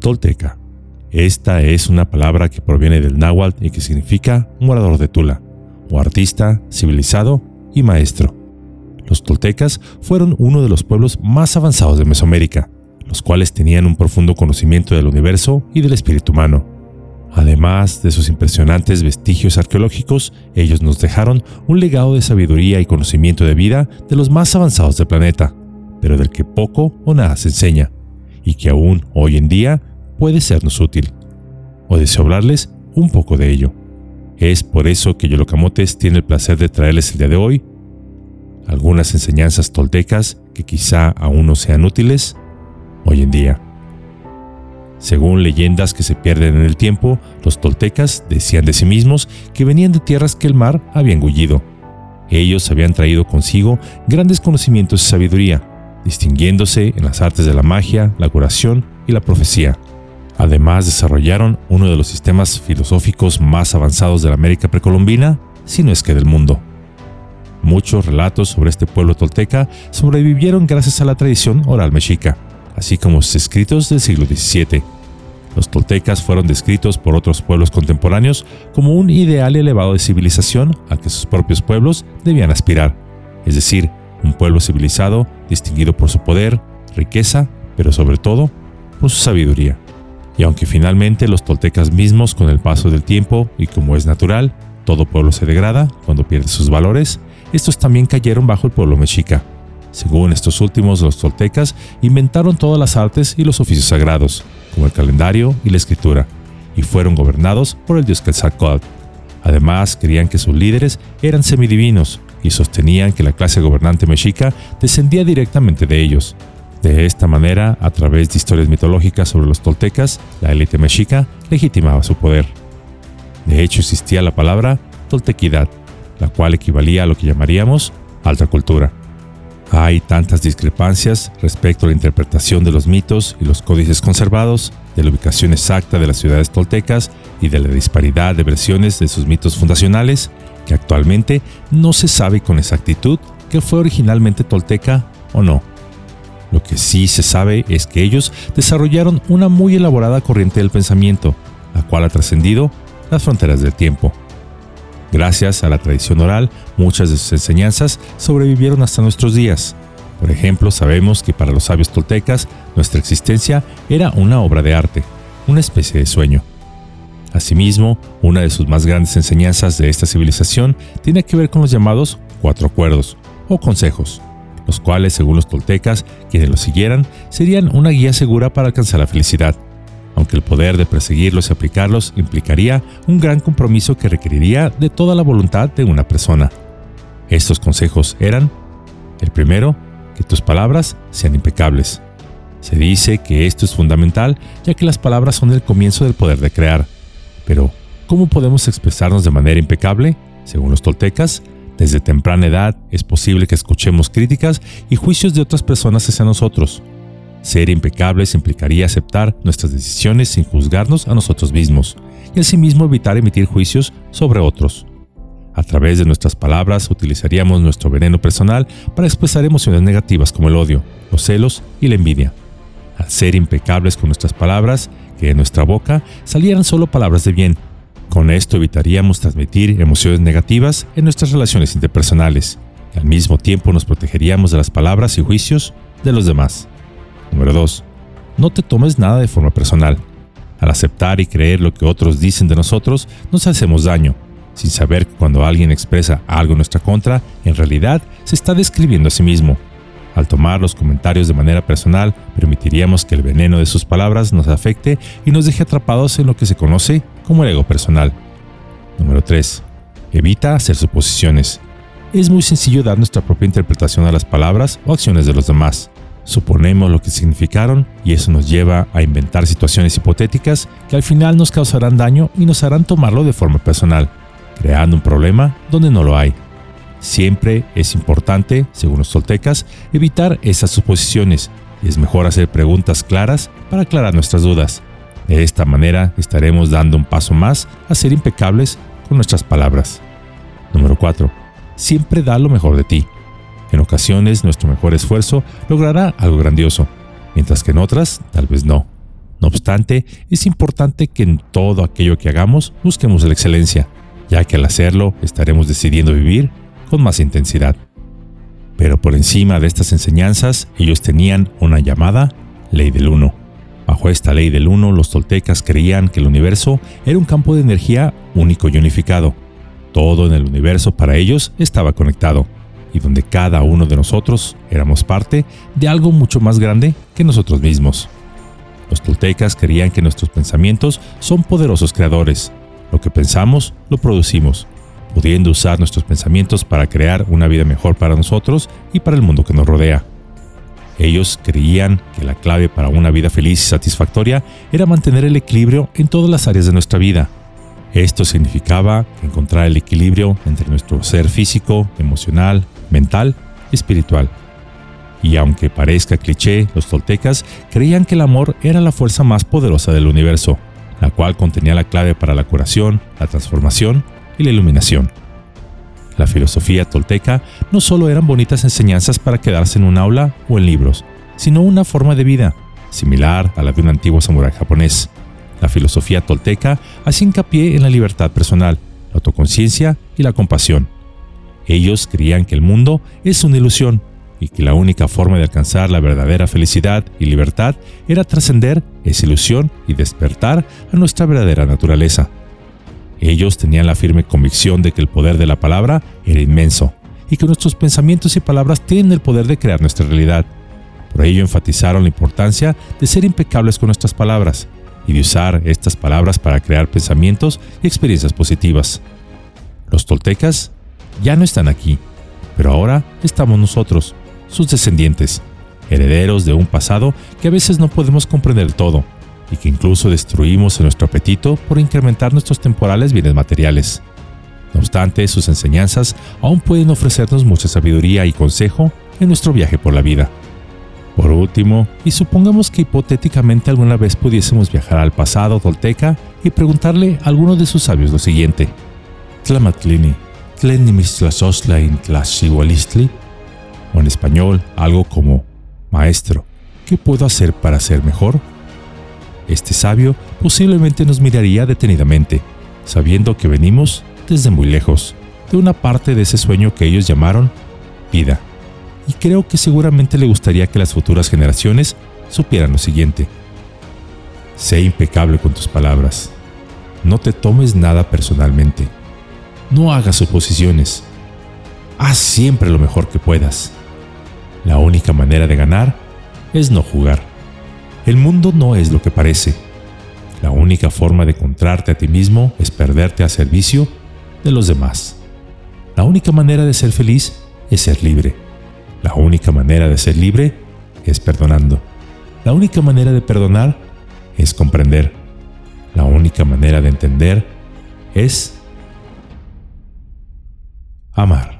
Tolteca. Esta es una palabra que proviene del náhuatl y que significa morador de Tula, o artista, civilizado y maestro. Los toltecas fueron uno de los pueblos más avanzados de Mesoamérica, los cuales tenían un profundo conocimiento del universo y del espíritu humano. Además de sus impresionantes vestigios arqueológicos, ellos nos dejaron un legado de sabiduría y conocimiento de vida de los más avanzados del planeta, pero del que poco o nada se enseña, y que aún hoy en día puede sernos útil. O deseo hablarles un poco de ello. Es por eso que Yolocamotes tiene el placer de traerles el día de hoy algunas enseñanzas toltecas que quizá aún no sean útiles hoy en día. Según leyendas que se pierden en el tiempo, los toltecas decían de sí mismos que venían de tierras que el mar había engullido. Ellos habían traído consigo grandes conocimientos y sabiduría, distinguiéndose en las artes de la magia, la curación y la profecía. Además, desarrollaron uno de los sistemas filosóficos más avanzados de la América precolombina, si no es que del mundo. Muchos relatos sobre este pueblo tolteca sobrevivieron gracias a la tradición oral mexica, así como sus escritos del siglo XVII. Los toltecas fueron descritos por otros pueblos contemporáneos como un ideal elevado de civilización al que sus propios pueblos debían aspirar, es decir, un pueblo civilizado distinguido por su poder, riqueza, pero sobre todo por su sabiduría. Y aunque finalmente los toltecas mismos con el paso del tiempo y como es natural, todo pueblo se degrada cuando pierde sus valores, estos también cayeron bajo el pueblo mexica. Según estos últimos, los toltecas inventaron todas las artes y los oficios sagrados, como el calendario y la escritura, y fueron gobernados por el dios Quetzalcóatl. Además, creían que sus líderes eran semidivinos y sostenían que la clase gobernante mexica descendía directamente de ellos. De esta manera, a través de historias mitológicas sobre los toltecas, la élite mexica legitimaba su poder. De hecho, existía la palabra toltequidad, la cual equivalía a lo que llamaríamos alta cultura. Hay tantas discrepancias respecto a la interpretación de los mitos y los códices conservados, de la ubicación exacta de las ciudades toltecas y de la disparidad de versiones de sus mitos fundacionales, que actualmente no se sabe con exactitud que fue originalmente tolteca o no. Lo que sí se sabe es que ellos desarrollaron una muy elaborada corriente del pensamiento, la cual ha trascendido las fronteras del tiempo. Gracias a la tradición oral, muchas de sus enseñanzas sobrevivieron hasta nuestros días. Por ejemplo, sabemos que para los sabios toltecas nuestra existencia era una obra de arte, una especie de sueño. Asimismo, una de sus más grandes enseñanzas de esta civilización tiene que ver con los llamados cuatro acuerdos o consejos, los cuales, según los toltecas, quienes los siguieran, serían una guía segura para alcanzar la felicidad aunque el poder de perseguirlos y aplicarlos implicaría un gran compromiso que requeriría de toda la voluntad de una persona. Estos consejos eran, el primero, que tus palabras sean impecables. Se dice que esto es fundamental ya que las palabras son el comienzo del poder de crear. Pero, ¿cómo podemos expresarnos de manera impecable? Según los toltecas, desde temprana edad es posible que escuchemos críticas y juicios de otras personas hacia nosotros, ser impecables implicaría aceptar nuestras decisiones sin juzgarnos a nosotros mismos y asimismo evitar emitir juicios sobre otros. A través de nuestras palabras utilizaríamos nuestro veneno personal para expresar emociones negativas como el odio, los celos y la envidia. Al ser impecables con nuestras palabras, que de nuestra boca salieran solo palabras de bien. Con esto evitaríamos transmitir emociones negativas en nuestras relaciones interpersonales y al mismo tiempo nos protegeríamos de las palabras y juicios de los demás. Número 2. No te tomes nada de forma personal. Al aceptar y creer lo que otros dicen de nosotros, nos hacemos daño, sin saber que cuando alguien expresa algo en nuestra contra, en realidad se está describiendo a sí mismo. Al tomar los comentarios de manera personal, permitiríamos que el veneno de sus palabras nos afecte y nos deje atrapados en lo que se conoce como el ego personal. Número 3. Evita hacer suposiciones. Es muy sencillo dar nuestra propia interpretación a las palabras o acciones de los demás. Suponemos lo que significaron y eso nos lleva a inventar situaciones hipotéticas que al final nos causarán daño y nos harán tomarlo de forma personal, creando un problema donde no lo hay. Siempre es importante, según los toltecas, evitar esas suposiciones y es mejor hacer preguntas claras para aclarar nuestras dudas. De esta manera estaremos dando un paso más a ser impecables con nuestras palabras. Número 4. Siempre da lo mejor de ti. En ocasiones nuestro mejor esfuerzo logrará algo grandioso, mientras que en otras tal vez no. No obstante, es importante que en todo aquello que hagamos busquemos la excelencia, ya que al hacerlo estaremos decidiendo vivir con más intensidad. Pero por encima de estas enseñanzas, ellos tenían una llamada ley del uno. Bajo esta ley del uno, los toltecas creían que el universo era un campo de energía único y unificado. Todo en el universo para ellos estaba conectado, y donde cada uno de nosotros éramos parte de algo mucho más grande que nosotros mismos. Los toltecas creían que nuestros pensamientos son poderosos creadores. Lo que pensamos, lo producimos, pudiendo usar nuestros pensamientos para crear una vida mejor para nosotros y para el mundo que nos rodea. Ellos creían que la clave para una vida feliz y satisfactoria era mantener el equilibrio en todas las áreas de nuestra vida. Esto significaba encontrar el equilibrio entre nuestro ser físico, emocional, mental y espiritual. Y aunque parezca cliché, los toltecas creían que el amor era la fuerza más poderosa del universo, la cual contenía la clave para la curación, la transformación y la iluminación. La filosofía tolteca no solo eran bonitas enseñanzas para quedarse en un aula o en libros, sino una forma de vida, similar a la de un antiguo samurái japonés. La filosofía tolteca hacía hincapié en la libertad personal, la autoconciencia y la compasión. Ellos creían que el mundo es una ilusión y que la única forma de alcanzar la verdadera felicidad y libertad era trascender esa ilusión y despertar a nuestra verdadera naturaleza. Ellos tenían la firme convicción de que el poder de la palabra era inmenso y que nuestros pensamientos y palabras tienen el poder de crear nuestra realidad. Por ello enfatizaron la importancia de ser impecables con nuestras palabras y de usar estas palabras para crear pensamientos y experiencias positivas. Los toltecas ya no están aquí, pero ahora estamos nosotros, sus descendientes, herederos de un pasado que a veces no podemos comprender todo y que incluso destruimos en nuestro apetito por incrementar nuestros temporales bienes materiales. No obstante, sus enseñanzas aún pueden ofrecernos mucha sabiduría y consejo en nuestro viaje por la vida. Por último, y supongamos que hipotéticamente alguna vez pudiésemos viajar al pasado tolteca y preguntarle a alguno de sus sabios lo siguiente. Tlamatlini, o en español algo como, Maestro, ¿qué puedo hacer para ser mejor? Este sabio posiblemente nos miraría detenidamente, sabiendo que venimos desde muy lejos, de una parte de ese sueño que ellos llamaron vida. Y creo que seguramente le gustaría que las futuras generaciones supieran lo siguiente. Sé impecable con tus palabras. No te tomes nada personalmente. No hagas suposiciones. Haz siempre lo mejor que puedas. La única manera de ganar es no jugar. El mundo no es lo que parece. La única forma de encontrarte a ti mismo es perderte al servicio de los demás. La única manera de ser feliz es ser libre. La única manera de ser libre es perdonando. La única manera de perdonar es comprender. La única manera de entender es amar.